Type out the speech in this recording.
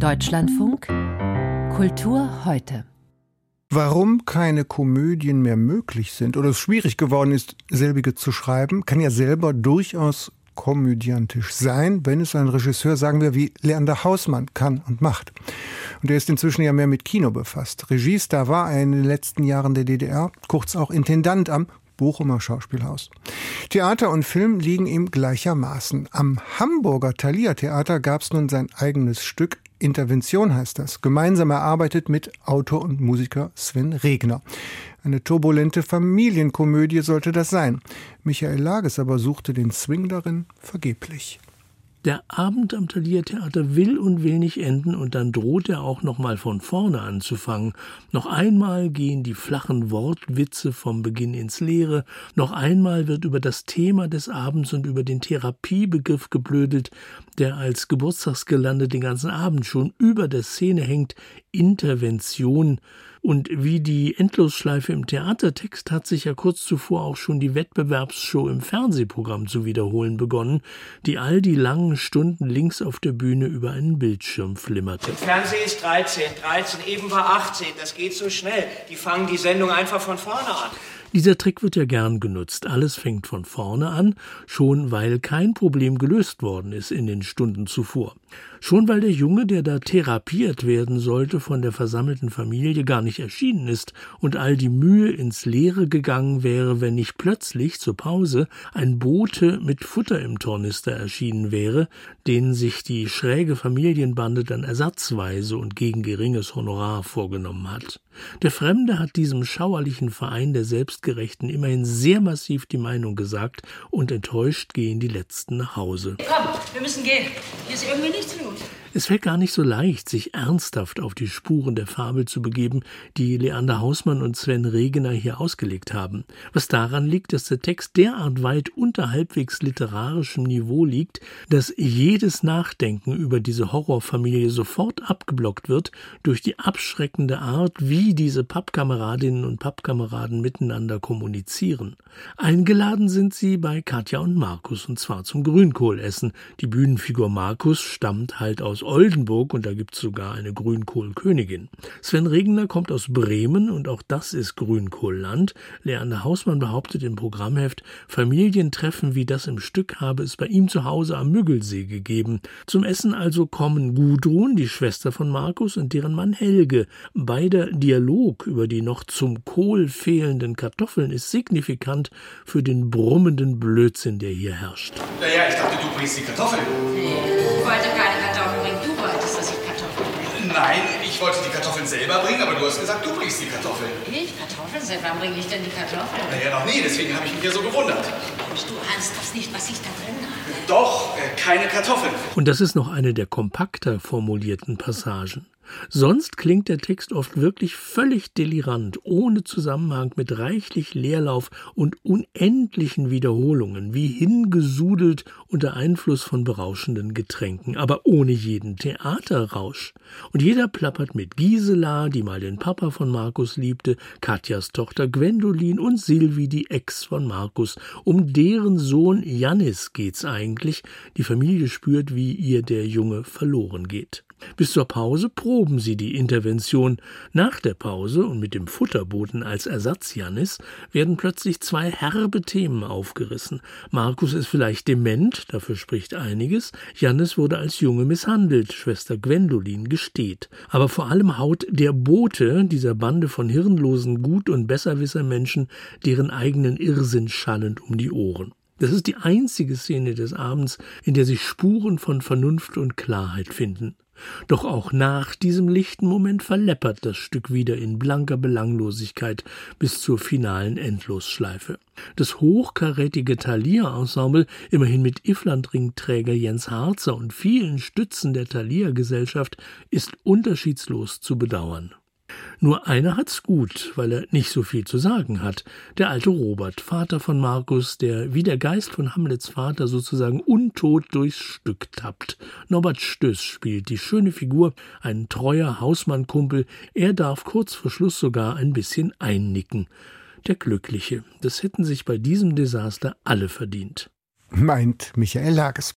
Deutschlandfunk Kultur heute. Warum keine Komödien mehr möglich sind oder es schwierig geworden ist, selbige zu schreiben, kann ja selber durchaus komödiantisch sein, wenn es ein Regisseur, sagen wir, wie Leander Hausmann kann und macht. Und er ist inzwischen ja mehr mit Kino befasst. Regiestar war er in den letzten Jahren der DDR, kurz auch Intendant am Bochumer Schauspielhaus. Theater und Film liegen ihm gleichermaßen. Am Hamburger Thalia Theater gab es nun sein eigenes Stück. Intervention heißt das. Gemeinsam erarbeitet mit Autor und Musiker Sven Regner. Eine turbulente Familienkomödie sollte das sein. Michael Lages aber suchte den Swing darin vergeblich. Der Abend am Thalia Theater will und will nicht enden und dann droht er auch noch mal von vorne anzufangen. Noch einmal gehen die flachen Wortwitze vom Beginn ins Leere. Noch einmal wird über das Thema des Abends und über den Therapiebegriff geblödelt, der als Geburtstagsgelande den ganzen Abend schon über der Szene hängt. Intervention. Und wie die Endlosschleife im Theatertext hat sich ja kurz zuvor auch schon die Wettbewerbsshow im Fernsehprogramm zu wiederholen begonnen, die all die langen Stunden links auf der Bühne über einen Bildschirm flimmerte. Im Fernsehen ist 13, 13, eben war 18, das geht so schnell. Die fangen die Sendung einfach von vorne an. Dieser Trick wird ja gern genutzt. Alles fängt von vorne an, schon weil kein Problem gelöst worden ist in den Stunden zuvor. Schon weil der Junge, der da therapiert werden sollte, von der versammelten Familie gar nicht erschienen ist und all die Mühe ins Leere gegangen wäre, wenn nicht plötzlich zur Pause ein Bote mit Futter im Tornister erschienen wäre, den sich die schräge Familienbande dann ersatzweise und gegen geringes Honorar vorgenommen hat. Der Fremde hat diesem schauerlichen Verein der Selbstgerechten immerhin sehr massiv die Meinung gesagt und enttäuscht gehen die Letzten nach Hause. Komm, wir müssen gehen. Hier ist irgendwie nicht zu Es fällt gar nicht so leicht, sich ernsthaft auf die Spuren der Fabel zu begeben, die Leander Hausmann und Sven Regener hier ausgelegt haben. Was daran liegt, dass der Text derart weit unter halbwegs literarischem Niveau liegt, dass jedes Nachdenken über diese Horrorfamilie sofort abgeblockt wird durch die abschreckende Art, wie diese Pappkameradinnen und Pappkameraden miteinander kommunizieren. Eingeladen sind sie bei Katja und Markus, und zwar zum Grünkohlessen. Die Bühnenfigur Markus stammt halt aus Oldenburg und da gibt es sogar eine Grünkohlkönigin. Sven Regner kommt aus Bremen und auch das ist Grünkohlland. Leander Hausmann behauptet im Programmheft, Familientreffen wie das im Stück habe es bei ihm zu Hause am Müggelsee gegeben. Zum Essen also kommen Gudrun, die Schwester von Markus, und deren Mann Helge. Beider Dialog über die noch zum Kohl fehlenden Kartoffeln ist signifikant für den brummenden Blödsinn, der hier herrscht. Naja, ich dachte, du bringst die Kartoffeln. Ich wollte keine Kartoffeln bringen. Nein, ich wollte die Kartoffeln selber bringen, aber du hast gesagt, du bringst die Kartoffeln. Ich? Kartoffeln? Seit wann bringe ich denn die Kartoffeln? Naja, noch nie, deswegen habe ich mich ja so gewundert. Du ahnst das nicht, was ich da drin habe. Doch, äh, keine Kartoffeln. Und das ist noch eine der kompakter formulierten Passagen. Sonst klingt der Text oft wirklich völlig delirant, ohne Zusammenhang mit reichlich Leerlauf und unendlichen Wiederholungen, wie hingesudelt unter Einfluss von berauschenden Getränken, aber ohne jeden Theaterrausch. Und jeder plappert mit Gisela, die mal den Papa von Markus liebte, Katjas Tochter Gwendolin und Silvi, die Ex von Markus. Um deren Sohn Jannis geht's eigentlich. Die Familie spürt, wie ihr der Junge verloren geht. Bis zur Pause proben sie die Intervention. Nach der Pause und mit dem Futterboten als Ersatz Jannis werden plötzlich zwei herbe Themen aufgerissen. Markus ist vielleicht dement, dafür spricht einiges. Jannis wurde als Junge misshandelt, Schwester Gwendolin gesteht. Aber vor allem haut der Bote dieser Bande von hirnlosen Gut- und Besserwissermenschen deren eigenen Irrsinn schallend um die Ohren. Das ist die einzige Szene des Abends, in der sich Spuren von Vernunft und Klarheit finden. Doch auch nach diesem lichten Moment verleppert das Stück wieder in blanker Belanglosigkeit bis zur finalen Endlosschleife. Das hochkarätige Thalia-Ensemble, immerhin mit Ifflandring-Träger Jens Harzer und vielen Stützen der Thalia-Gesellschaft, ist unterschiedslos zu bedauern. Nur einer hat's gut, weil er nicht so viel zu sagen hat. Der alte Robert, Vater von Markus, der wie der Geist von Hamlets Vater sozusagen untot durchs Stück tappt. Norbert Stöß spielt die schöne Figur, ein treuer Hausmannkumpel. Er darf kurz vor Schluss sogar ein bisschen einnicken. Der Glückliche. Das hätten sich bei diesem Desaster alle verdient. Meint Michael Lages.